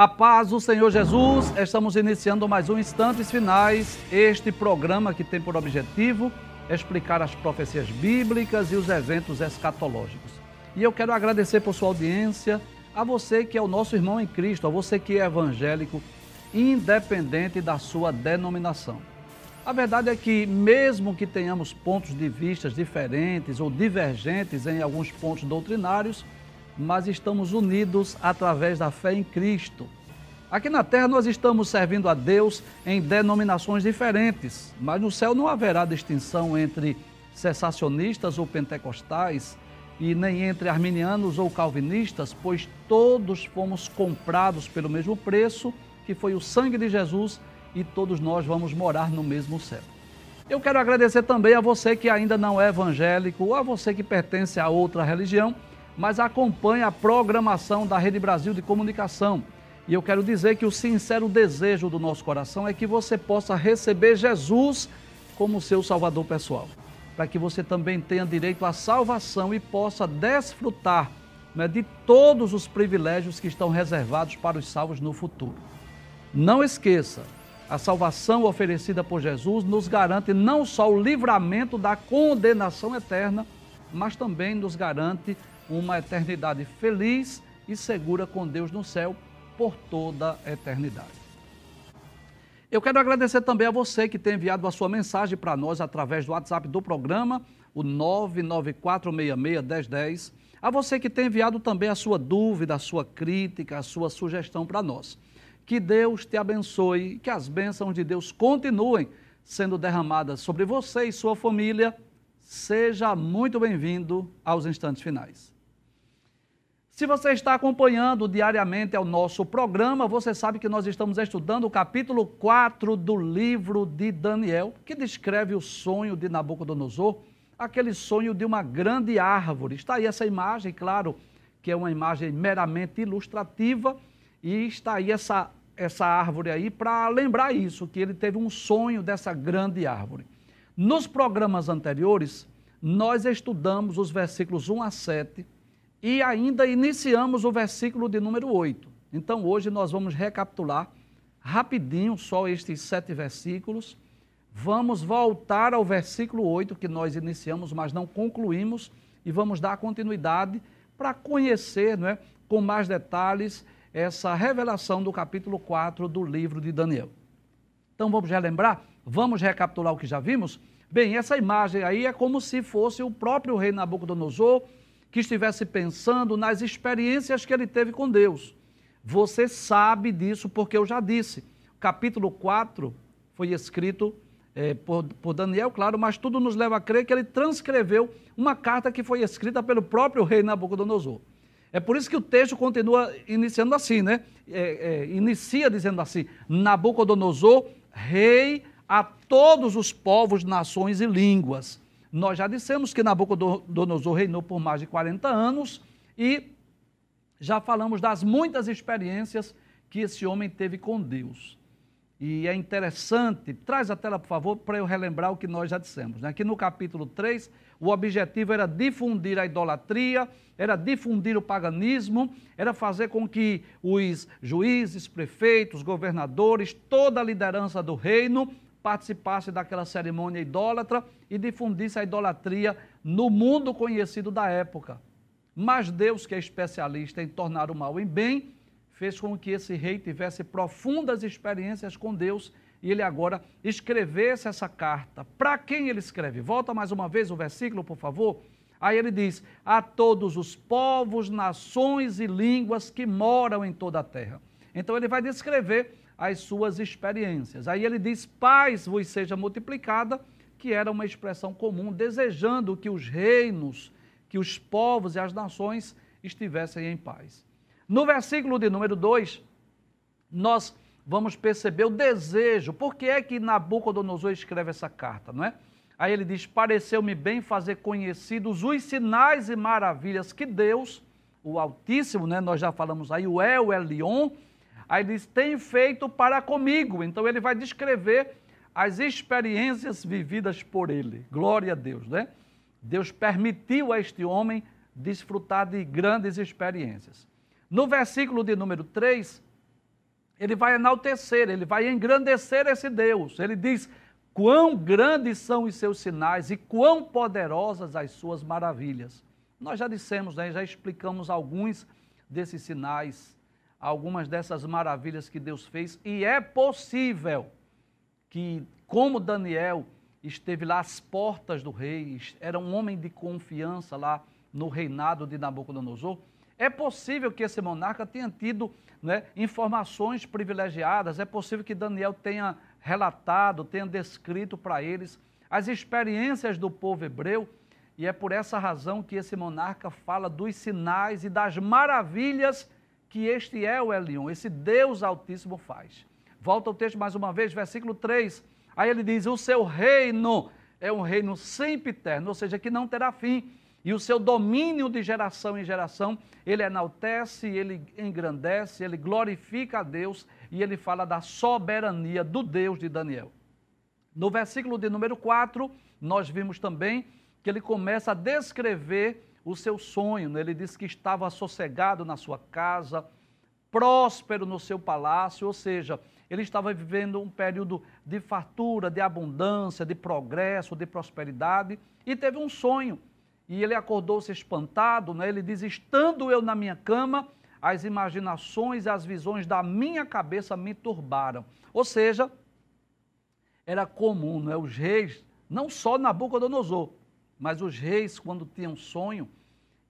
A paz do Senhor Jesus, estamos iniciando mais um Instantes Finais, este programa que tem por objetivo explicar as profecias bíblicas e os eventos escatológicos. E eu quero agradecer por sua audiência, a você que é o nosso irmão em Cristo, a você que é evangélico, independente da sua denominação. A verdade é que, mesmo que tenhamos pontos de vista diferentes ou divergentes em alguns pontos doutrinários, mas estamos unidos através da fé em Cristo. Aqui na terra nós estamos servindo a Deus em denominações diferentes, mas no céu não haverá distinção entre cessacionistas ou pentecostais e nem entre arminianos ou calvinistas, pois todos fomos comprados pelo mesmo preço, que foi o sangue de Jesus, e todos nós vamos morar no mesmo céu. Eu quero agradecer também a você que ainda não é evangélico ou a você que pertence a outra religião mas acompanha a programação da Rede Brasil de Comunicação. E eu quero dizer que o sincero desejo do nosso coração é que você possa receber Jesus como seu Salvador pessoal, para que você também tenha direito à salvação e possa desfrutar né, de todos os privilégios que estão reservados para os salvos no futuro. Não esqueça, a salvação oferecida por Jesus nos garante não só o livramento da condenação eterna, mas também nos garante uma eternidade feliz e segura com Deus no céu por toda a eternidade. Eu quero agradecer também a você que tem enviado a sua mensagem para nós através do WhatsApp do programa, o 994661010. A você que tem enviado também a sua dúvida, a sua crítica, a sua sugestão para nós. Que Deus te abençoe, que as bênçãos de Deus continuem sendo derramadas sobre você e sua família. Seja muito bem-vindo aos instantes finais. Se você está acompanhando diariamente o nosso programa, você sabe que nós estamos estudando o capítulo 4 do livro de Daniel, que descreve o sonho de Nabucodonosor, aquele sonho de uma grande árvore. Está aí essa imagem, claro, que é uma imagem meramente ilustrativa, e está aí essa, essa árvore aí para lembrar isso, que ele teve um sonho dessa grande árvore. Nos programas anteriores, nós estudamos os versículos 1 a 7 e ainda iniciamos o versículo de número 8. Então hoje nós vamos recapitular rapidinho só estes sete versículos. Vamos voltar ao versículo 8 que nós iniciamos, mas não concluímos, e vamos dar continuidade para conhecer não é, com mais detalhes essa revelação do capítulo 4 do livro de Daniel. Então vamos relembrar? Vamos recapitular o que já vimos? Bem, essa imagem aí é como se fosse o próprio rei Nabucodonosor que estivesse pensando nas experiências que ele teve com Deus. Você sabe disso porque eu já disse. Capítulo 4 foi escrito é, por, por, Daniel, claro, mas tudo nos leva a crer que ele transcreveu uma carta que foi escrita pelo próprio rei Nabucodonosor. É por isso que o texto continua iniciando assim, né? É, é, inicia dizendo assim: Nabucodonosor, rei a todos os povos, nações e línguas. Nós já dissemos que Nabucodonosor reinou por mais de 40 anos e já falamos das muitas experiências que esse homem teve com Deus. E é interessante, traz a tela, por favor, para eu relembrar o que nós já dissemos. Né? Aqui no capítulo 3, o objetivo era difundir a idolatria, era difundir o paganismo, era fazer com que os juízes, prefeitos, governadores, toda a liderança do reino participasse daquela cerimônia idólatra e difundisse a idolatria no mundo conhecido da época. Mas Deus, que é especialista em tornar o mal em bem, fez com que esse rei tivesse profundas experiências com Deus e ele agora escrevesse essa carta. Para quem ele escreve? Volta mais uma vez o versículo, por favor. Aí ele diz: A todos os povos, nações e línguas que moram em toda a terra. Então ele vai descrever as suas experiências. Aí ele diz: paz vos seja multiplicada, que era uma expressão comum, desejando que os reinos, que os povos e as nações estivessem em paz. No versículo de número 2, nós vamos perceber o desejo. Por que é que Nabucodonosor escreve essa carta, não é? Aí ele diz: Pareceu-me bem fazer conhecidos os sinais e maravilhas que Deus, o Altíssimo, né? Nós já falamos aí, o El Elion, Aí diz: tem feito para comigo. Então ele vai descrever as experiências vividas por ele. Glória a Deus, né? Deus permitiu a este homem desfrutar de grandes experiências. No versículo de número 3, ele vai enaltecer, ele vai engrandecer esse Deus. Ele diz: quão grandes são os seus sinais e quão poderosas as suas maravilhas. Nós já dissemos, né, já explicamos alguns desses sinais, algumas dessas maravilhas que Deus fez, e é possível que, como Daniel esteve lá às portas do rei, era um homem de confiança lá no reinado de Nabucodonosor, é possível que esse monarca tenha tido né, informações privilegiadas, é possível que Daniel tenha relatado, tenha descrito para eles as experiências do povo hebreu, e é por essa razão que esse monarca fala dos sinais e das maravilhas que este é o Elion, esse Deus Altíssimo faz. Volta ao texto mais uma vez, versículo 3. Aí ele diz: O seu reino é um reino sempre eterno, ou seja, que não terá fim e o seu domínio de geração em geração, ele enaltece, ele engrandece, ele glorifica a Deus e ele fala da soberania do Deus de Daniel. No versículo de número 4, nós vimos também que ele começa a descrever o seu sonho. Né? Ele diz que estava sossegado na sua casa, próspero no seu palácio, ou seja, ele estava vivendo um período de fartura, de abundância, de progresso, de prosperidade e teve um sonho e ele acordou-se espantado, né? ele diz: Estando eu na minha cama, as imaginações e as visões da minha cabeça me turbaram. Ou seja, era comum, né? os reis, não só Nabucodonosor, mas os reis, quando tinham sonho,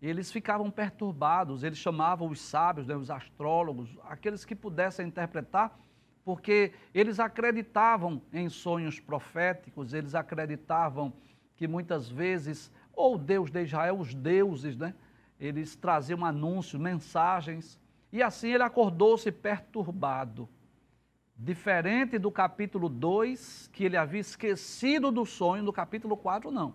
eles ficavam perturbados, eles chamavam os sábios, né, os astrólogos, aqueles que pudessem interpretar, porque eles acreditavam em sonhos proféticos, eles acreditavam que muitas vezes ou Deus de Israel, os deuses, né? Eles traziam anúncios, mensagens, e assim ele acordou-se perturbado. Diferente do capítulo 2, que ele havia esquecido do sonho, no capítulo 4, não.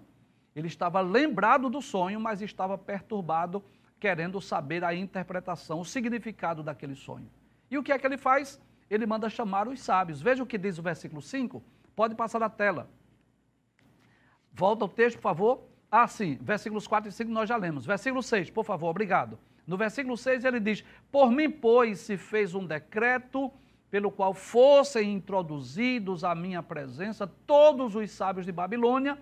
Ele estava lembrado do sonho, mas estava perturbado, querendo saber a interpretação, o significado daquele sonho. E o que é que ele faz? Ele manda chamar os sábios. Veja o que diz o versículo 5. Pode passar na tela. Volta ao texto, por favor. Ah, sim, versículos 4 e 5 nós já lemos. Versículo 6, por favor, obrigado. No versículo 6 ele diz: Por mim, pois, se fez um decreto pelo qual fossem introduzidos à minha presença todos os sábios de Babilônia,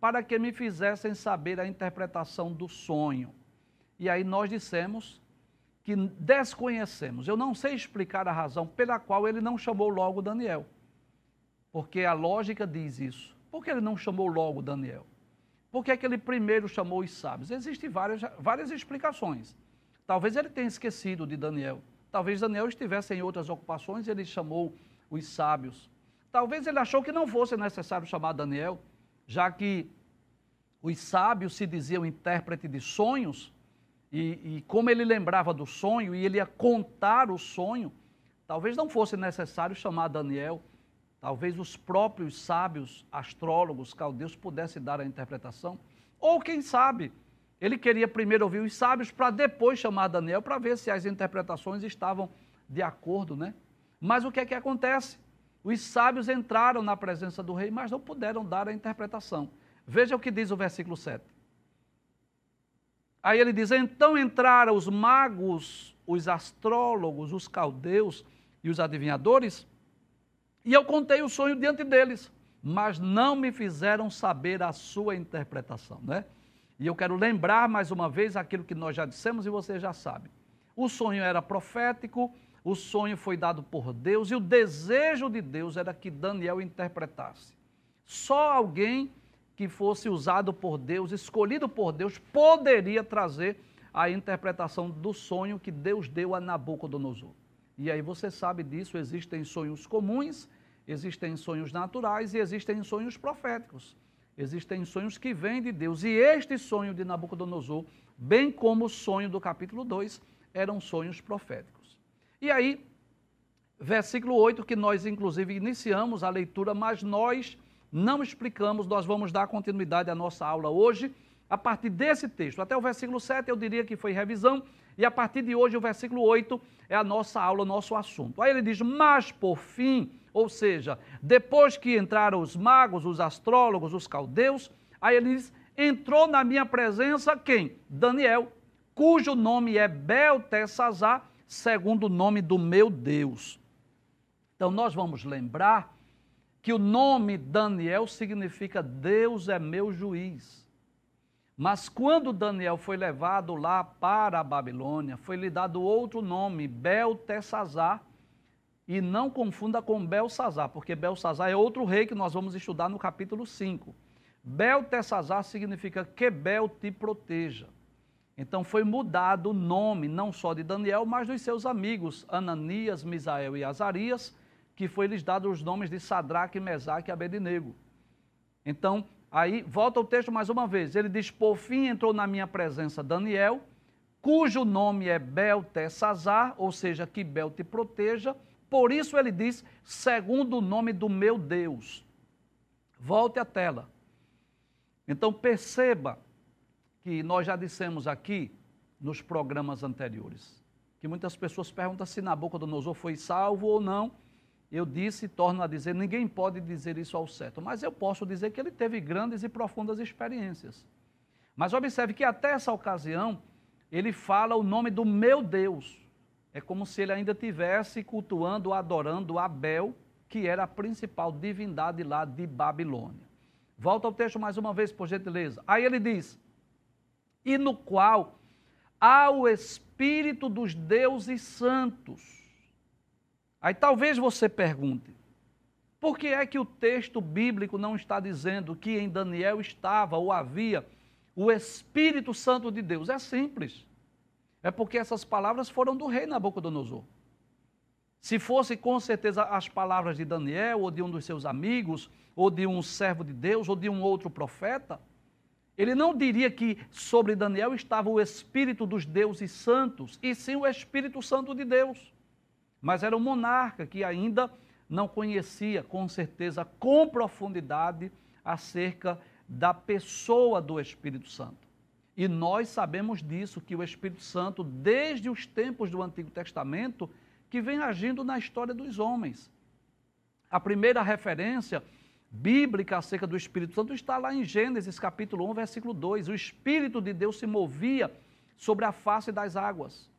para que me fizessem saber a interpretação do sonho. E aí nós dissemos que desconhecemos. Eu não sei explicar a razão pela qual ele não chamou logo Daniel. Porque a lógica diz isso. Por que ele não chamou logo Daniel? Por que, é que ele primeiro chamou os sábios? Existem várias, várias explicações. Talvez ele tenha esquecido de Daniel. Talvez Daniel estivesse em outras ocupações e ele chamou os sábios. Talvez ele achou que não fosse necessário chamar Daniel, já que os sábios se diziam intérprete de sonhos, e, e, como ele lembrava do sonho e ele ia contar o sonho, talvez não fosse necessário chamar Daniel. Talvez os próprios sábios, astrólogos, caldeus pudessem dar a interpretação. Ou quem sabe, ele queria primeiro ouvir os sábios para depois chamar Daniel para ver se as interpretações estavam de acordo, né? Mas o que é que acontece? Os sábios entraram na presença do rei, mas não puderam dar a interpretação. Veja o que diz o versículo 7. Aí ele diz: Então entraram os magos, os astrólogos, os caldeus e os adivinhadores e eu contei o sonho diante deles, mas não me fizeram saber a sua interpretação, né? E eu quero lembrar mais uma vez aquilo que nós já dissemos e você já sabe. O sonho era profético, o sonho foi dado por Deus e o desejo de Deus era que Daniel interpretasse. Só alguém que fosse usado por Deus, escolhido por Deus, poderia trazer a interpretação do sonho que Deus deu a Nabucodonosor. E aí você sabe disso, existem sonhos comuns Existem sonhos naturais e existem sonhos proféticos. Existem sonhos que vêm de Deus. E este sonho de Nabucodonosor, bem como o sonho do capítulo 2, eram sonhos proféticos. E aí, versículo 8, que nós inclusive iniciamos a leitura, mas nós não explicamos, nós vamos dar continuidade à nossa aula hoje, a partir desse texto. Até o versículo 7 eu diria que foi revisão, e a partir de hoje o versículo 8 é a nossa aula, o nosso assunto. Aí ele diz: Mas por fim ou seja, depois que entraram os magos, os astrólogos, os caldeus, aí ele diz: entrou na minha presença quem? Daniel, cujo nome é Beltesazar, segundo o nome do meu Deus. Então nós vamos lembrar que o nome Daniel significa Deus é meu juiz. Mas quando Daniel foi levado lá para a Babilônia, foi lhe dado outro nome, Beltesazar, e não confunda com Belsazar, porque Belsazar é outro rei que nós vamos estudar no capítulo 5. Beltesazar significa que Bel te proteja. Então foi mudado o nome, não só de Daniel, mas dos seus amigos, Ananias, Misael e Azarias, que foi lhes dado os nomes de Sadraque, Mesaque e Abednego. Então, aí volta o texto mais uma vez. Ele diz: Por fim entrou na minha presença Daniel, cujo nome é Beltesazar, ou seja, que Bel te proteja, por isso ele diz, segundo o nome do meu Deus. Volte à tela. Então perceba que nós já dissemos aqui nos programas anteriores, que muitas pessoas perguntam se Nabucodonosor foi salvo ou não. Eu disse e torno a dizer, ninguém pode dizer isso ao certo, mas eu posso dizer que ele teve grandes e profundas experiências. Mas observe que até essa ocasião, ele fala o nome do meu Deus. É como se ele ainda tivesse cultuando, adorando Abel, que era a principal divindade lá de Babilônia. Volta ao texto mais uma vez, por gentileza. Aí ele diz: E no qual há o Espírito dos deuses santos. Aí talvez você pergunte: por que é que o texto bíblico não está dizendo que em Daniel estava ou havia o Espírito Santo de Deus? É simples. É porque essas palavras foram do rei Nabucodonosor. Se fosse com certeza as palavras de Daniel, ou de um dos seus amigos, ou de um servo de Deus, ou de um outro profeta, ele não diria que sobre Daniel estava o Espírito dos deuses santos, e sim o Espírito Santo de Deus. Mas era um monarca que ainda não conhecia com certeza, com profundidade, acerca da pessoa do Espírito Santo. E nós sabemos disso, que o Espírito Santo, desde os tempos do Antigo Testamento, que vem agindo na história dos homens. A primeira referência bíblica acerca do Espírito Santo está lá em Gênesis capítulo 1, versículo 2. O Espírito de Deus se movia sobre a face das águas.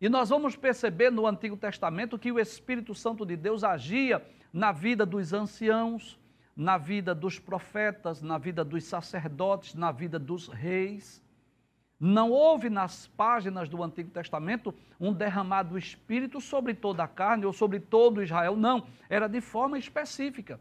E nós vamos perceber no Antigo Testamento que o Espírito Santo de Deus agia na vida dos anciãos, na vida dos profetas, na vida dos sacerdotes, na vida dos reis. Não houve nas páginas do Antigo Testamento um derramado do Espírito sobre toda a carne ou sobre todo Israel, não. Era de forma específica.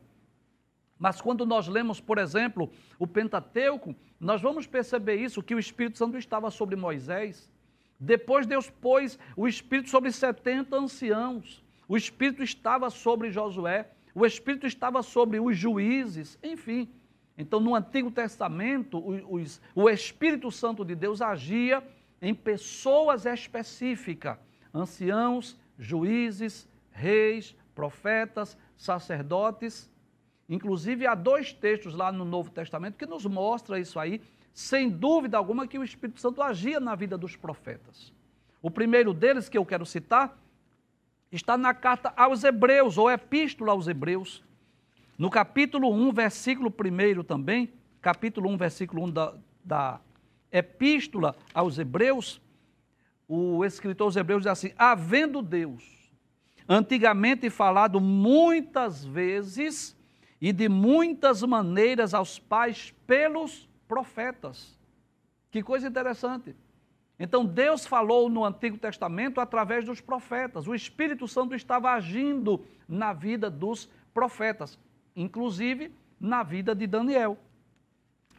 Mas quando nós lemos, por exemplo, o Pentateuco, nós vamos perceber isso, que o Espírito Santo estava sobre Moisés. Depois Deus pôs o Espírito sobre 70 anciãos. O Espírito estava sobre Josué. O Espírito estava sobre os juízes. Enfim, então, no Antigo Testamento, o, o Espírito Santo de Deus agia em pessoas específicas, anciãos, juízes, reis, profetas, sacerdotes. Inclusive, há dois textos lá no Novo Testamento que nos mostram isso aí, sem dúvida alguma, que o Espírito Santo agia na vida dos profetas. O primeiro deles, que eu quero citar, está na carta aos Hebreus, ou Epístola aos Hebreus. No capítulo 1, versículo 1 também, capítulo 1, versículo 1 da, da Epístola aos Hebreus, o escritor aos Hebreus diz assim: Havendo Deus antigamente falado muitas vezes e de muitas maneiras aos pais pelos profetas. Que coisa interessante. Então Deus falou no Antigo Testamento através dos profetas. O Espírito Santo estava agindo na vida dos profetas inclusive na vida de Daniel.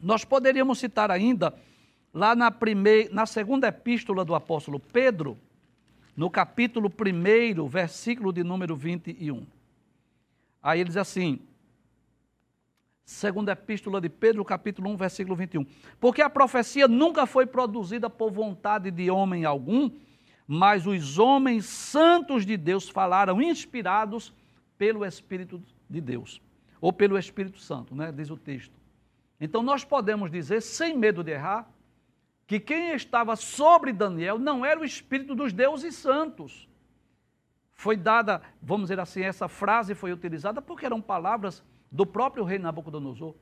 Nós poderíamos citar ainda lá na, primeira, na segunda epístola do apóstolo Pedro, no capítulo 1, versículo de número 21. Aí ele diz assim, segunda epístola de Pedro, capítulo 1, versículo 21. Porque a profecia nunca foi produzida por vontade de homem algum, mas os homens santos de Deus falaram inspirados pelo Espírito de Deus ou pelo Espírito Santo, né, diz o texto. Então nós podemos dizer, sem medo de errar, que quem estava sobre Daniel não era o Espírito dos deuses santos. Foi dada, vamos dizer assim, essa frase foi utilizada porque eram palavras do próprio rei Nabucodonosor.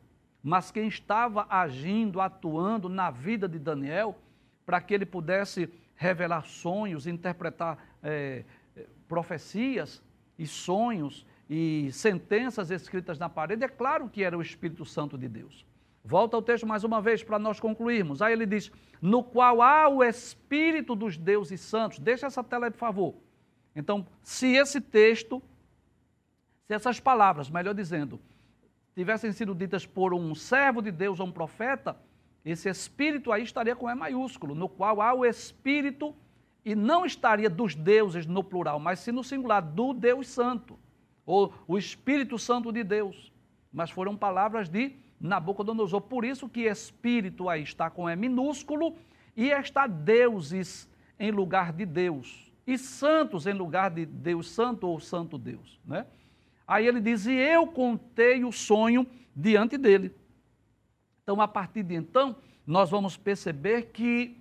Mas quem estava agindo, atuando na vida de Daniel, para que ele pudesse revelar sonhos, interpretar é, profecias, e sonhos e sentenças escritas na parede, é claro que era o Espírito Santo de Deus. Volta ao texto mais uma vez para nós concluirmos. Aí ele diz: no qual há o Espírito dos deuses santos. Deixa essa tela aí, por favor. Então, se esse texto, se essas palavras, melhor dizendo, tivessem sido ditas por um servo de Deus ou um profeta, esse Espírito aí estaria com E maiúsculo, no qual há o Espírito, e não estaria dos deuses no plural, mas sim no singular, do Deus Santo, ou o Espírito Santo de Deus. Mas foram palavras de Nabucodonosor. Por isso que espírito aí está com E minúsculo e está deuses em lugar de Deus. E santos em lugar de Deus Santo ou Santo Deus. Né? Aí ele diz: E eu contei o sonho diante dele. Então, a partir de então, nós vamos perceber que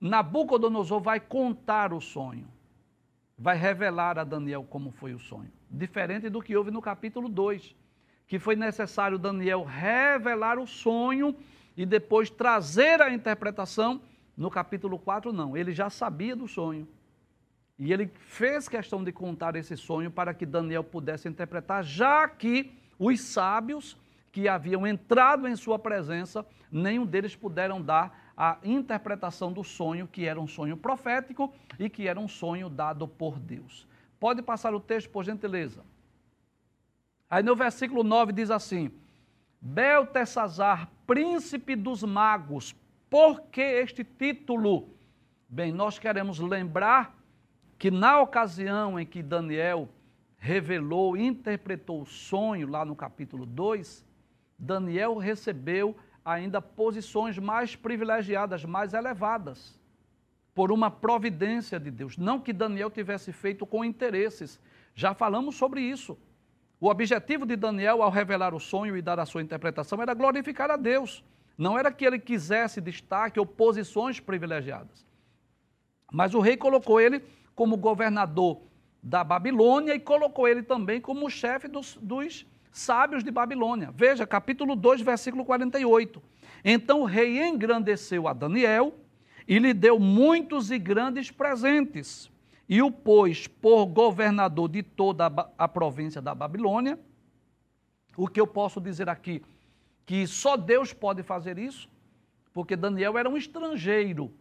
Nabucodonosor vai contar o sonho, vai revelar a Daniel como foi o sonho, diferente do que houve no capítulo 2 que foi necessário Daniel revelar o sonho e depois trazer a interpretação. No capítulo 4, não, ele já sabia do sonho. E ele fez questão de contar esse sonho para que Daniel pudesse interpretar, já que os sábios que haviam entrado em sua presença, nenhum deles puderam dar a interpretação do sonho, que era um sonho profético e que era um sonho dado por Deus. Pode passar o texto, por gentileza. Aí no versículo 9 diz assim: Beltesazar, príncipe dos magos, por que este título? Bem, nós queremos lembrar que na ocasião em que Daniel revelou, interpretou o sonho, lá no capítulo 2, Daniel recebeu ainda posições mais privilegiadas, mais elevadas, por uma providência de Deus. Não que Daniel tivesse feito com interesses, já falamos sobre isso. O objetivo de Daniel, ao revelar o sonho e dar a sua interpretação, era glorificar a Deus. Não era que ele quisesse destaque ou posições privilegiadas. Mas o rei colocou ele como governador da Babilônia e colocou ele também como chefe dos, dos sábios de Babilônia. Veja, capítulo 2, versículo 48. Então o rei engrandeceu a Daniel e lhe deu muitos e grandes presentes e o pôs por governador de toda a província da Babilônia. O que eu posso dizer aqui? Que só Deus pode fazer isso, porque Daniel era um estrangeiro.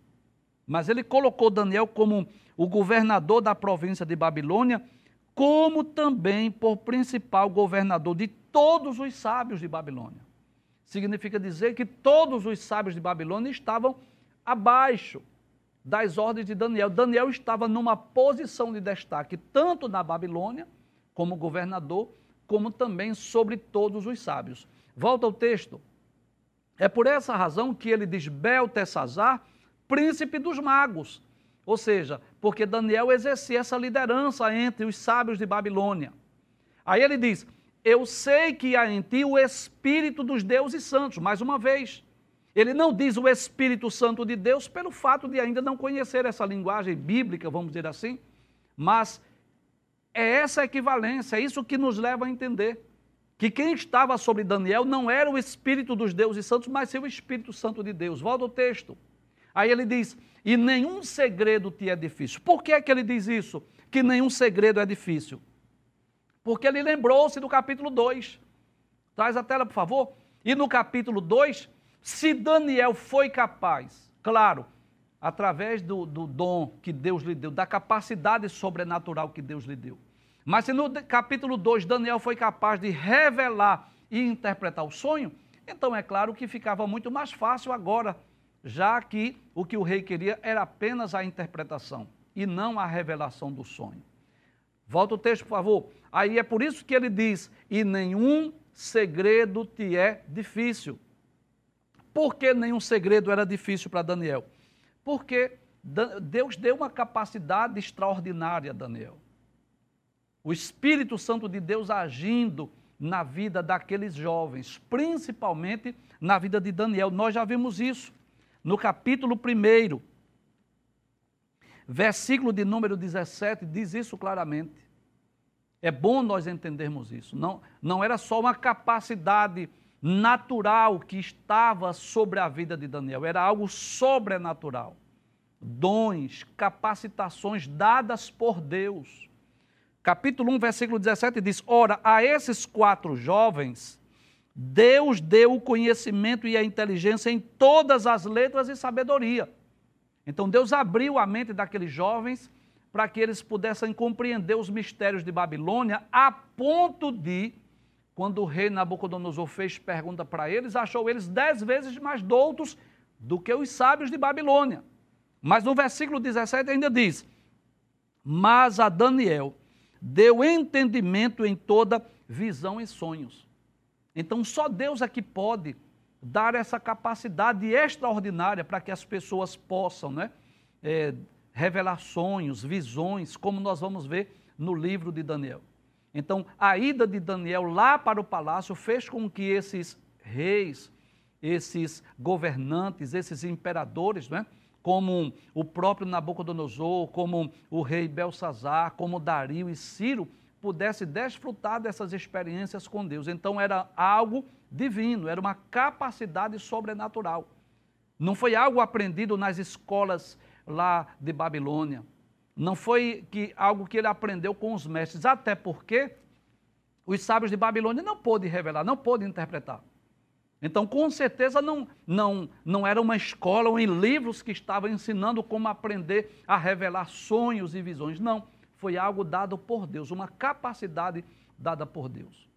Mas ele colocou Daniel como o governador da província de Babilônia, como também por principal governador de todos os sábios de Babilônia. Significa dizer que todos os sábios de Babilônia estavam abaixo das ordens de Daniel. Daniel estava numa posição de destaque, tanto na Babilônia, como governador, como também sobre todos os sábios. Volta ao texto. É por essa razão que ele diz Beltesazar, príncipe dos magos. Ou seja, porque Daniel exercia essa liderança entre os sábios de Babilônia. Aí ele diz: Eu sei que há em ti o espírito dos deuses santos. Mais uma vez, ele não diz o Espírito Santo de Deus pelo fato de ainda não conhecer essa linguagem bíblica, vamos dizer assim, mas é essa equivalência, é isso que nos leva a entender que quem estava sobre Daniel não era o Espírito dos deuses santos, mas sim o Espírito Santo de Deus. Volta ao texto. Aí ele diz: E nenhum segredo te é difícil. Por que é que ele diz isso? Que nenhum segredo é difícil? Porque ele lembrou-se do capítulo 2. Traz a tela, por favor. E no capítulo 2, se Daniel foi capaz, claro, através do, do dom que Deus lhe deu, da capacidade sobrenatural que Deus lhe deu. Mas se no capítulo 2 Daniel foi capaz de revelar e interpretar o sonho, então é claro que ficava muito mais fácil agora, já que o que o rei queria era apenas a interpretação e não a revelação do sonho. Volta o texto, por favor. Aí é por isso que ele diz: E nenhum segredo te é difícil. Por que nenhum segredo era difícil para Daniel? Porque Deus deu uma capacidade extraordinária a Daniel. O Espírito Santo de Deus agindo na vida daqueles jovens, principalmente na vida de Daniel. Nós já vimos isso no capítulo 1, versículo de número 17, diz isso claramente. É bom nós entendermos isso. Não, não era só uma capacidade natural que estava sobre a vida de Daniel, era algo sobrenatural. Dons, capacitações dadas por Deus. capítulo 1, versículo 17 diz: Ora, a esses quatro jovens, Deus deu o conhecimento e a inteligência em todas as letras e sabedoria. Então Deus abriu a mente daqueles jovens para que eles pudessem compreender os mistérios de Babilônia, a ponto de, quando o rei Nabucodonosor fez pergunta para eles, achou eles dez vezes mais doutos do que os sábios de Babilônia. Mas no versículo 17 ainda diz: Mas a Daniel deu entendimento em toda visão e sonhos. Então só Deus é que pode dar essa capacidade extraordinária para que as pessoas possam né, é, revelar sonhos, visões, como nós vamos ver no livro de Daniel. Então, a ida de Daniel lá para o palácio fez com que esses reis, esses governantes, esses imperadores, né, como o próprio Nabucodonosor, como o rei Belsazar, como Dario e Ciro, pudesse desfrutar dessas experiências com Deus. Então era algo divino, era uma capacidade sobrenatural. Não foi algo aprendido nas escolas lá de Babilônia. Não foi que, algo que ele aprendeu com os mestres, até porque os sábios de Babilônia não pôde revelar, não pôde interpretar. Então, com certeza, não, não, não era uma escola ou em livros que estavam ensinando como aprender a revelar sonhos e visões. Não foi algo dado por Deus, uma capacidade dada por Deus.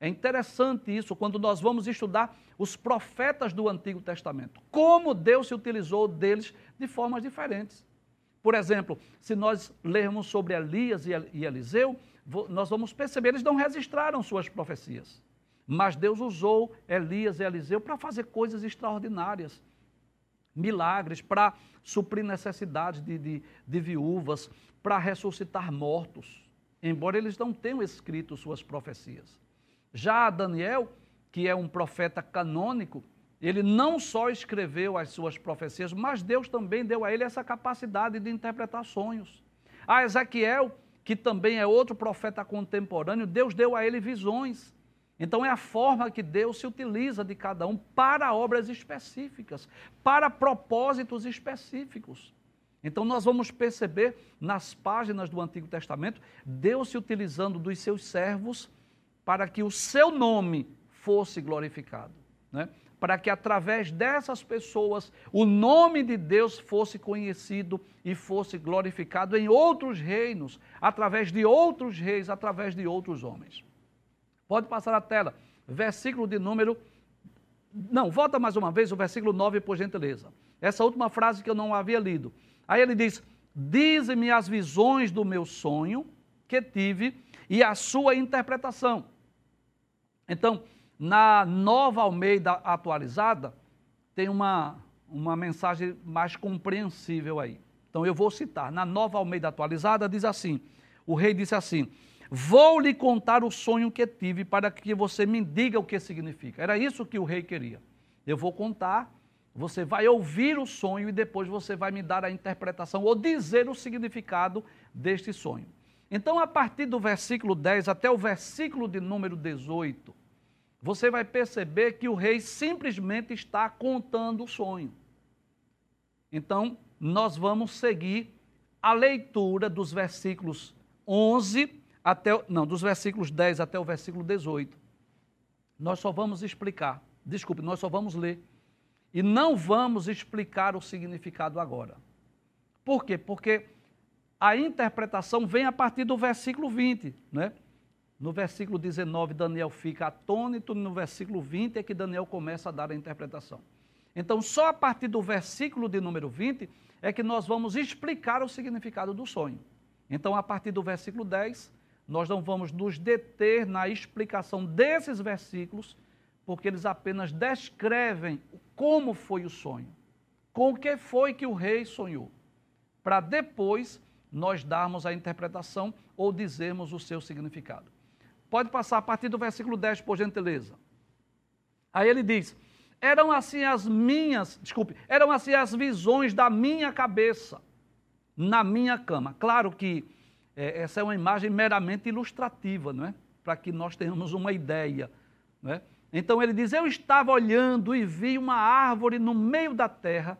É interessante isso quando nós vamos estudar os profetas do Antigo Testamento. Como Deus se utilizou deles de formas diferentes. Por exemplo, se nós lermos sobre Elias e Eliseu, nós vamos perceber, eles não registraram suas profecias. Mas Deus usou Elias e Eliseu para fazer coisas extraordinárias milagres, para suprir necessidades de, de, de viúvas, para ressuscitar mortos, embora eles não tenham escrito suas profecias. Já Daniel, que é um profeta canônico, ele não só escreveu as suas profecias, mas Deus também deu a ele essa capacidade de interpretar sonhos. A Ezequiel, que também é outro profeta contemporâneo, Deus deu a ele visões. Então é a forma que Deus se utiliza de cada um para obras específicas, para propósitos específicos. Então nós vamos perceber nas páginas do Antigo Testamento Deus se utilizando dos seus servos para que o seu nome fosse glorificado, né? para que através dessas pessoas o nome de Deus fosse conhecido e fosse glorificado em outros reinos, através de outros reis, através de outros homens. Pode passar a tela. Versículo de número. Não, volta mais uma vez o versículo 9, por gentileza. Essa última frase que eu não havia lido. Aí ele diz: Dize-me as visões do meu sonho que tive e a sua interpretação. Então, na nova Almeida atualizada, tem uma, uma mensagem mais compreensível aí. Então eu vou citar. Na nova Almeida atualizada diz assim: o rei disse assim: Vou lhe contar o sonho que tive para que você me diga o que significa. Era isso que o rei queria. Eu vou contar, você vai ouvir o sonho e depois você vai me dar a interpretação ou dizer o significado deste sonho. Então, a partir do versículo 10 até o versículo de número 18, você vai perceber que o rei simplesmente está contando o sonho. Então, nós vamos seguir a leitura dos versículos 11 até, não, dos versículos 10 até o versículo 18. Nós só vamos explicar, desculpe, nós só vamos ler. E não vamos explicar o significado agora. Por quê? Porque a interpretação vem a partir do versículo 20, né? No versículo 19, Daniel fica atônito, no versículo 20 é que Daniel começa a dar a interpretação. Então, só a partir do versículo de número 20 é que nós vamos explicar o significado do sonho. Então, a partir do versículo 10, nós não vamos nos deter na explicação desses versículos, porque eles apenas descrevem como foi o sonho, com o que foi que o rei sonhou, para depois nós darmos a interpretação ou dizermos o seu significado. Pode passar a partir do versículo 10, por gentileza. Aí ele diz: Eram assim as minhas, desculpe, eram assim as visões da minha cabeça na minha cama. Claro que é, essa é uma imagem meramente ilustrativa, não é? Para que nós tenhamos uma ideia, não é? Então ele diz: Eu estava olhando e vi uma árvore no meio da terra,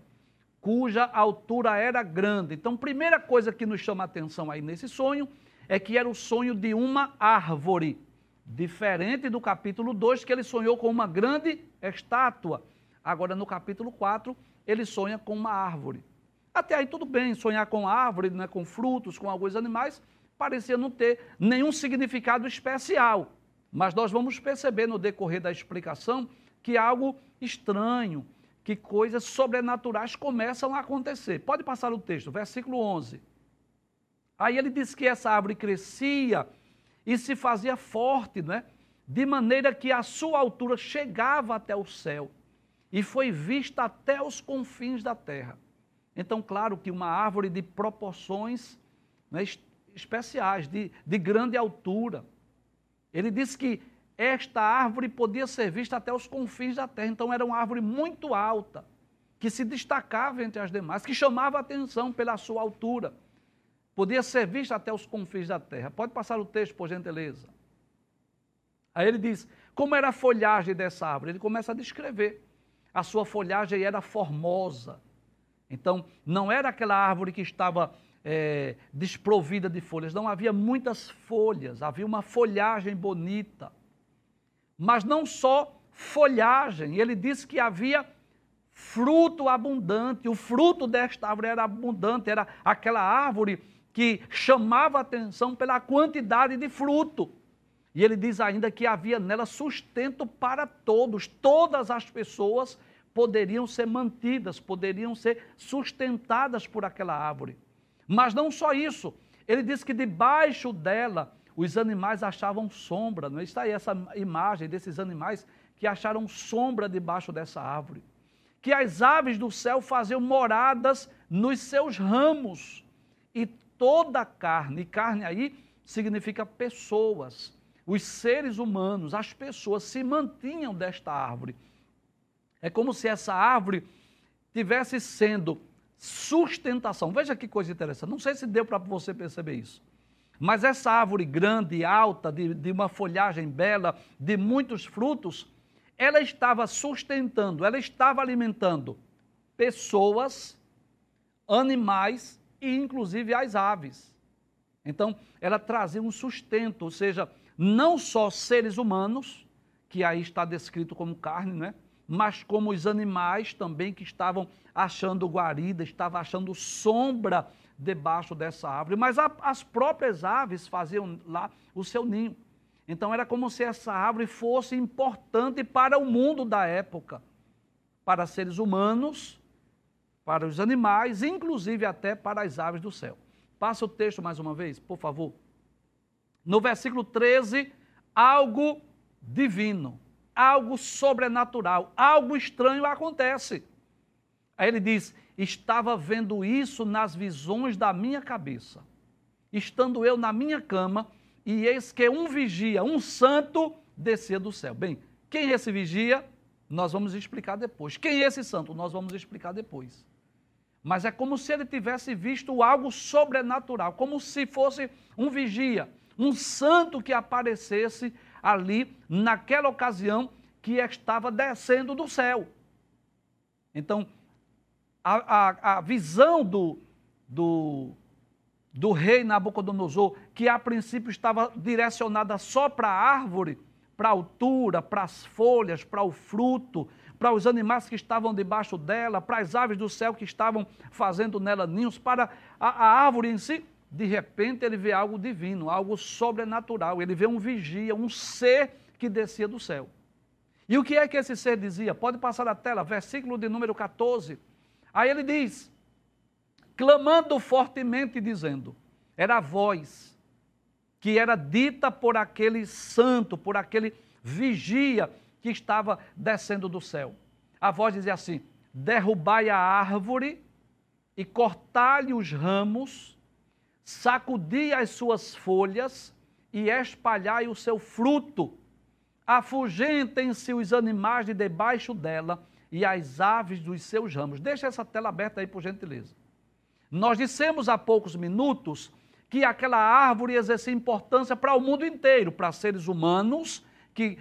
cuja altura era grande. Então, primeira coisa que nos chama a atenção aí nesse sonho é que era o sonho de uma árvore, diferente do capítulo 2, que ele sonhou com uma grande estátua. Agora, no capítulo 4, ele sonha com uma árvore. Até aí tudo bem, sonhar com árvore, né, com frutos, com alguns animais, parecia não ter nenhum significado especial. Mas nós vamos perceber no decorrer da explicação que algo estranho, que coisas sobrenaturais começam a acontecer. Pode passar o texto, versículo 11. Aí ele diz que essa árvore crescia e se fazia forte, é? de maneira que a sua altura chegava até o céu e foi vista até os confins da terra. Então, claro que uma árvore de proporções né, especiais, de, de grande altura. Ele disse que esta árvore podia ser vista até os confins da terra, então era uma árvore muito alta, que se destacava entre as demais, que chamava atenção pela sua altura podia ser vista até os confins da terra. Pode passar o texto, por gentileza. Aí ele diz: como era a folhagem dessa árvore? Ele começa a descrever. A sua folhagem era formosa. Então, não era aquela árvore que estava é, desprovida de folhas, não havia muitas folhas, havia uma folhagem bonita. Mas não só folhagem, ele disse que havia fruto abundante, o fruto desta árvore era abundante, era aquela árvore que chamava atenção pela quantidade de fruto. E ele diz ainda que havia nela sustento para todos, todas as pessoas poderiam ser mantidas, poderiam ser sustentadas por aquela árvore. Mas não só isso, ele diz que debaixo dela os animais achavam sombra, não é? está aí essa imagem desses animais que acharam sombra debaixo dessa árvore. Que as aves do céu faziam moradas nos seus ramos e toda carne, e carne aí significa pessoas, os seres humanos, as pessoas se mantinham desta árvore. É como se essa árvore tivesse sendo sustentação. Veja que coisa interessante. Não sei se deu para você perceber isso. Mas essa árvore grande, alta, de, de uma folhagem bela, de muitos frutos, ela estava sustentando, ela estava alimentando pessoas, animais e inclusive as aves. Então, ela trazia um sustento, ou seja, não só seres humanos, que aí está descrito como carne, né? Mas como os animais também que estavam achando guarida, estavam achando sombra debaixo dessa árvore, mas a, as próprias aves faziam lá o seu ninho. Então era como se essa árvore fosse importante para o mundo da época, para seres humanos para os animais, inclusive até para as aves do céu. Passa o texto mais uma vez, por favor. No versículo 13, algo divino, algo sobrenatural, algo estranho acontece. Aí ele diz: Estava vendo isso nas visões da minha cabeça, estando eu na minha cama, e eis que um vigia, um santo, descia do céu. Bem, quem é esse vigia? Nós vamos explicar depois. Quem é esse santo? Nós vamos explicar depois mas é como se ele tivesse visto algo sobrenatural, como se fosse um vigia, um santo que aparecesse ali naquela ocasião que estava descendo do céu. Então, a, a, a visão do, do, do rei Nabucodonosor, que a princípio estava direcionada só para a árvore, para a altura, para as folhas, para o fruto, para os animais que estavam debaixo dela, para as aves do céu que estavam fazendo nela ninhos, para a, a árvore em si. De repente ele vê algo divino, algo sobrenatural. Ele vê um vigia, um ser que descia do céu. E o que é que esse ser dizia? Pode passar a tela, versículo de número 14. Aí ele diz: clamando fortemente, dizendo, era a voz que era dita por aquele santo, por aquele vigia que estava descendo do céu. A voz dizia assim: derrubai a árvore e cortai-lhe os ramos, sacudi as suas folhas e espalhai o seu fruto. Afugentem-se os animais de debaixo dela e as aves dos seus ramos. Deixa essa tela aberta aí, por gentileza. Nós dissemos há poucos minutos que aquela árvore exercia importância para o mundo inteiro, para seres humanos que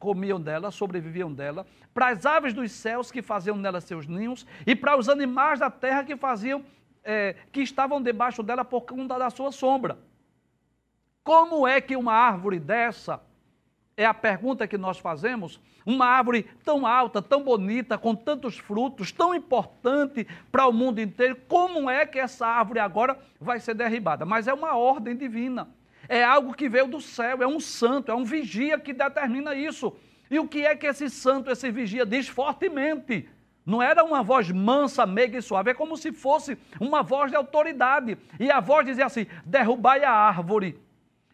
comiam dela, sobreviviam dela, para as aves dos céus que faziam nela seus ninhos e para os animais da terra que faziam, é, que estavam debaixo dela por conta da sua sombra. Como é que uma árvore dessa, é a pergunta que nós fazemos, uma árvore tão alta, tão bonita, com tantos frutos, tão importante para o mundo inteiro, como é que essa árvore agora vai ser derribada? Mas é uma ordem divina. É algo que veio do céu, é um santo, é um vigia que determina isso. E o que é que esse santo, esse vigia diz fortemente? Não era uma voz mansa, meiga e suave, é como se fosse uma voz de autoridade. E a voz dizia assim: derrubai a árvore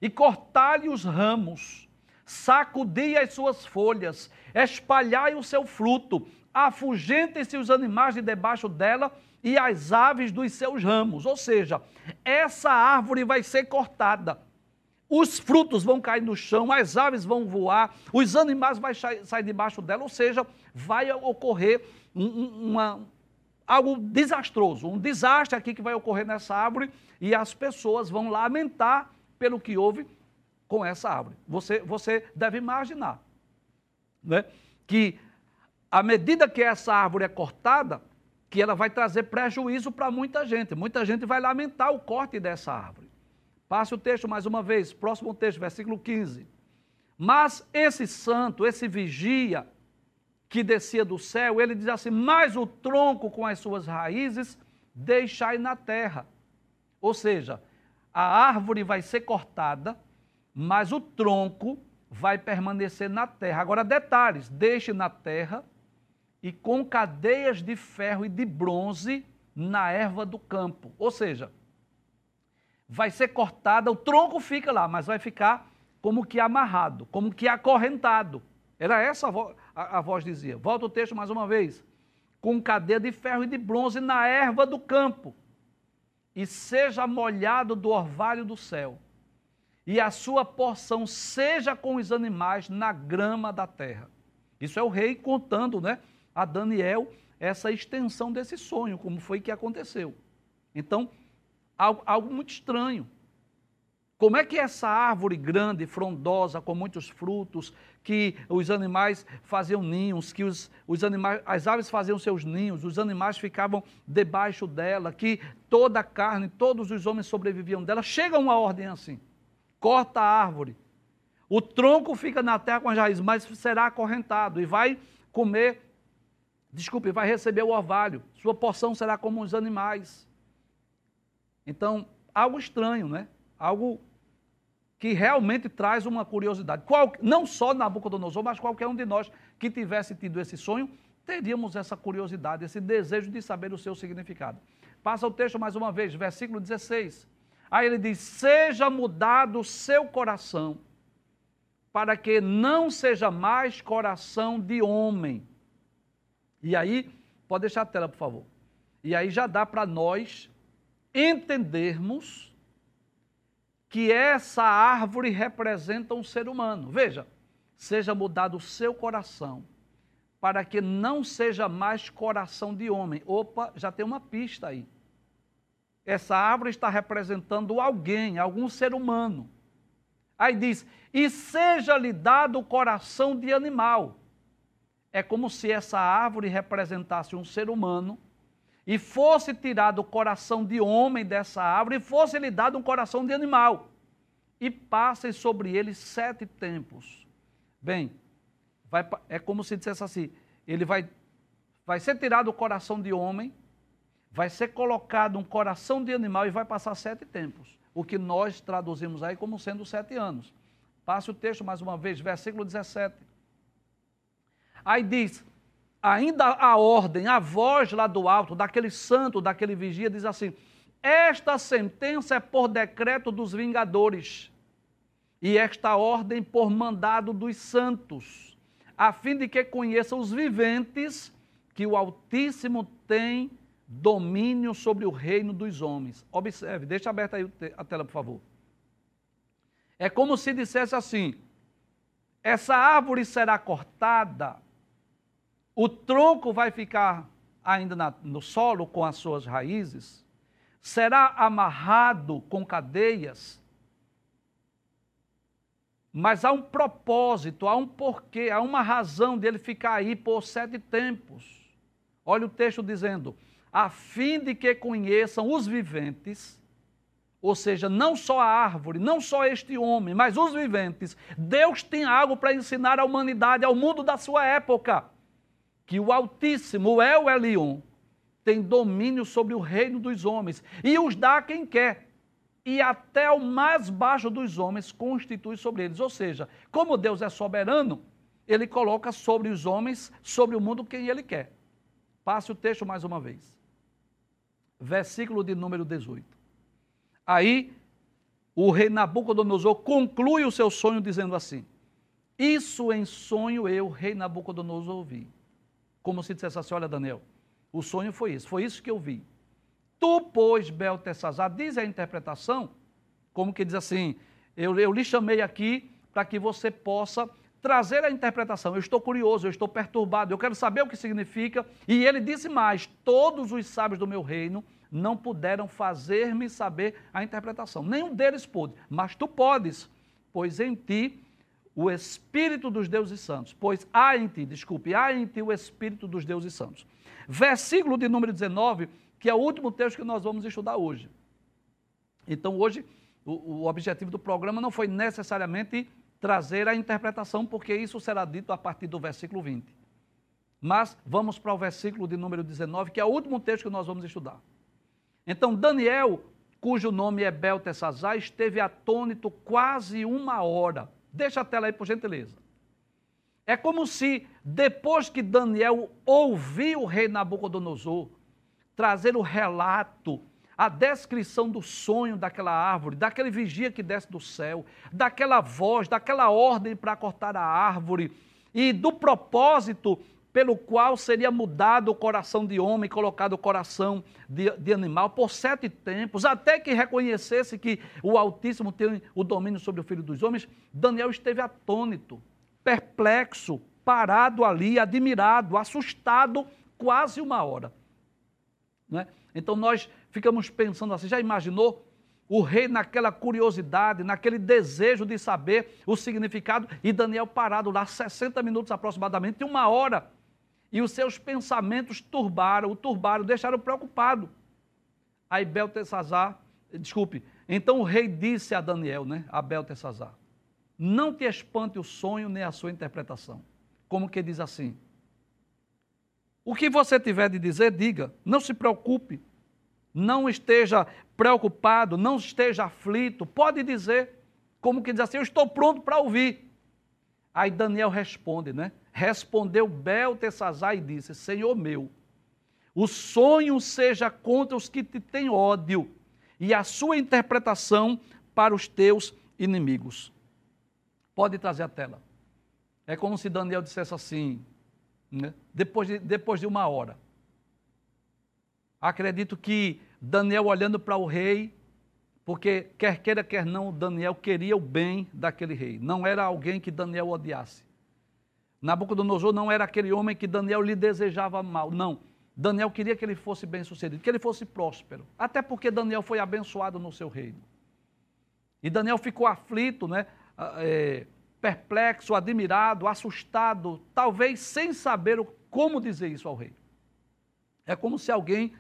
e cortai os ramos, sacudi as suas folhas, espalhai o seu fruto, afugentem-se os animais de debaixo dela e as aves dos seus ramos. Ou seja, essa árvore vai ser cortada os frutos vão cair no chão, as aves vão voar, os animais vão sair debaixo dela, ou seja, vai ocorrer uma, algo desastroso, um desastre aqui que vai ocorrer nessa árvore e as pessoas vão lamentar pelo que houve com essa árvore. Você, você deve imaginar né, que à medida que essa árvore é cortada, que ela vai trazer prejuízo para muita gente. Muita gente vai lamentar o corte dessa árvore. Passe o texto mais uma vez, próximo texto, versículo 15. Mas esse santo, esse vigia que descia do céu, ele diz assim: Mas o tronco com as suas raízes deixai na terra. Ou seja, a árvore vai ser cortada, mas o tronco vai permanecer na terra. Agora, detalhes: deixe na terra e com cadeias de ferro e de bronze na erva do campo. Ou seja, vai ser cortada, o tronco fica lá, mas vai ficar como que amarrado, como que acorrentado. Era essa a, vo a, a voz dizia. Volta o texto mais uma vez. Com cadeia de ferro e de bronze na erva do campo, e seja molhado do orvalho do céu, e a sua porção seja com os animais na grama da terra. Isso é o rei contando, né, a Daniel essa extensão desse sonho, como foi que aconteceu. Então, algo, algo muito estranho. Como é que essa árvore grande, frondosa, com muitos frutos, que os animais faziam ninhos, que os, os animais, as aves faziam seus ninhos, os animais ficavam debaixo dela, que toda a carne, todos os homens sobreviviam dela, chega uma ordem assim: corta a árvore. O tronco fica na terra com as raízes, mas será acorrentado e vai comer, desculpe, vai receber o orvalho. Sua porção será como os animais. Então, algo estranho, né? Algo que realmente traz uma curiosidade. Qual, não só Nabucodonosor, mas qualquer um de nós que tivesse tido esse sonho, teríamos essa curiosidade, esse desejo de saber o seu significado. Passa o texto mais uma vez, versículo 16. Aí ele diz: Seja mudado o seu coração, para que não seja mais coração de homem. E aí, pode deixar a tela, por favor. E aí já dá para nós entendermos que essa árvore representa um ser humano. Veja, seja mudado o seu coração, para que não seja mais coração de homem. Opa, já tem uma pista aí. Essa árvore está representando alguém, algum ser humano. Aí diz: e seja-lhe dado o coração de animal. É como se essa árvore representasse um ser humano e fosse tirado o coração de homem dessa árvore, e fosse lhe dado um coração de animal, e passem sobre ele sete tempos. Bem, vai, é como se dissesse assim: ele vai, vai ser tirado o coração de homem, vai ser colocado um coração de animal e vai passar sete tempos. O que nós traduzimos aí como sendo sete anos. Passe o texto mais uma vez, versículo 17. Aí diz: ainda a ordem, a voz lá do alto, daquele santo, daquele vigia, diz assim: Esta sentença é por decreto dos vingadores, e esta ordem por mandado dos santos, a fim de que conheçam os viventes que o Altíssimo tem domínio sobre o reino dos homens. Observe, deixa aberta aí a tela, por favor. É como se dissesse assim: essa árvore será cortada o tronco vai ficar ainda na, no solo com as suas raízes, será amarrado com cadeias, mas há um propósito, há um porquê, há uma razão dele ficar aí por sete tempos. Olha o texto dizendo: a fim de que conheçam os viventes ou seja, não só a árvore, não só este homem, mas os viventes, Deus tem algo para ensinar à humanidade, ao mundo da sua época. Que o Altíssimo, o El Elion, tem domínio sobre o reino dos homens e os dá a quem quer. E até o mais baixo dos homens constitui sobre eles. Ou seja, como Deus é soberano, ele coloca sobre os homens, sobre o mundo, quem ele quer. Passe o texto mais uma vez. Versículo de número 18. Aí o rei Nabucodonosor conclui o seu sonho dizendo assim: Isso em sonho eu, rei Nabucodonosor, ouvi. Como se dissesse assim: Olha, Daniel, o sonho foi isso, foi isso que eu vi. Tu, pois, Beltesazar, diz a interpretação, como que diz assim: Eu, eu lhe chamei aqui para que você possa trazer a interpretação. Eu estou curioso, eu estou perturbado, eu quero saber o que significa. E ele disse mais: Todos os sábios do meu reino não puderam fazer-me saber a interpretação. Nenhum deles pôde, mas tu podes, pois em ti o Espírito dos deuses santos. Pois há em ti, desculpe, há em ti o Espírito dos deuses santos. Versículo de número 19, que é o último texto que nós vamos estudar hoje. Então, hoje, o, o objetivo do programa não foi necessariamente trazer a interpretação, porque isso será dito a partir do versículo 20. Mas vamos para o versículo de número 19, que é o último texto que nós vamos estudar. Então, Daniel, cujo nome é Beltesazar, esteve atônito quase uma hora. Deixa a tela aí, por gentileza. É como se, depois que Daniel ouviu o rei Nabucodonosor trazer o relato, a descrição do sonho daquela árvore, daquele vigia que desce do céu, daquela voz, daquela ordem para cortar a árvore e do propósito pelo qual seria mudado o coração de homem, colocado o coração de, de, animal por sete tempos, até que reconhecesse que o Altíssimo tem o domínio sobre o Filho dos Homens, Daniel esteve atônito, perplexo, parado ali, admirado, assustado, quase uma hora. É? Então nós ficamos pensando assim, já imaginou? O rei naquela curiosidade, naquele desejo de saber o significado, e Daniel parado lá 60 minutos aproximadamente, uma hora, e os seus pensamentos turbaram, o turbaram, deixaram preocupado. Aí Beltesazar, desculpe, então o rei disse a Daniel, né, a Beltesazar, não te espante o sonho nem a sua interpretação. Como que diz assim? O que você tiver de dizer, diga, não se preocupe, não esteja preocupado, não esteja aflito, pode dizer, como que diz assim, eu estou pronto para ouvir. Aí Daniel responde, né? Respondeu Beltesazar e disse: Senhor meu, o sonho seja contra os que te têm ódio, e a sua interpretação para os teus inimigos. Pode trazer a tela. É como se Daniel dissesse assim, né? depois, de, depois de uma hora. Acredito que Daniel olhando para o rei, porque quer queira, quer não, Daniel queria o bem daquele rei. Não era alguém que Daniel odiasse. Nabucodonosor não era aquele homem que Daniel lhe desejava mal, não. Daniel queria que ele fosse bem sucedido, que ele fosse próspero. Até porque Daniel foi abençoado no seu reino. E Daniel ficou aflito, né? É, perplexo, admirado, assustado, talvez sem saber como dizer isso ao rei. É como se alguém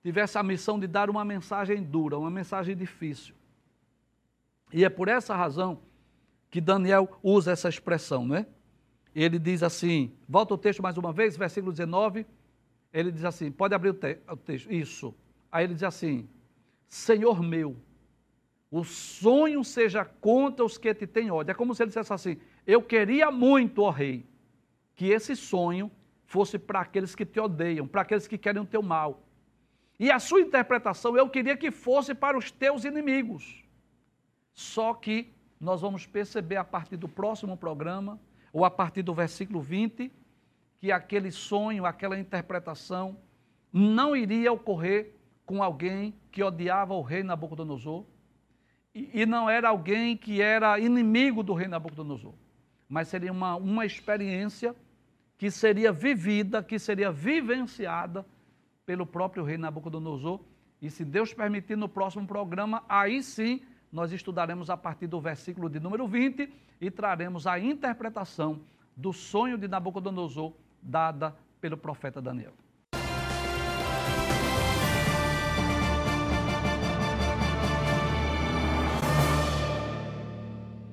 tivesse a missão de dar uma mensagem dura, uma mensagem difícil. E é por essa razão que Daniel usa essa expressão, não é? Ele diz assim, volta o texto mais uma vez, versículo 19, ele diz assim, pode abrir o, te o texto, isso. Aí ele diz assim, Senhor meu, o sonho seja contra os que te têm ódio. É como se ele dissesse assim, eu queria muito, ó rei, que esse sonho fosse para aqueles que te odeiam, para aqueles que querem o teu mal. E a sua interpretação, eu queria que fosse para os teus inimigos. Só que nós vamos perceber a partir do próximo programa ou a partir do versículo 20, que aquele sonho, aquela interpretação não iria ocorrer com alguém que odiava o rei Nabucodonosor e, e não era alguém que era inimigo do rei Nabucodonosor, mas seria uma, uma experiência que seria vivida, que seria vivenciada pelo próprio rei Nabucodonosor. E se Deus permitir, no próximo programa, aí sim nós estudaremos a partir do versículo de número 20 e traremos a interpretação do sonho de Nabucodonosor dada pelo profeta Daniel.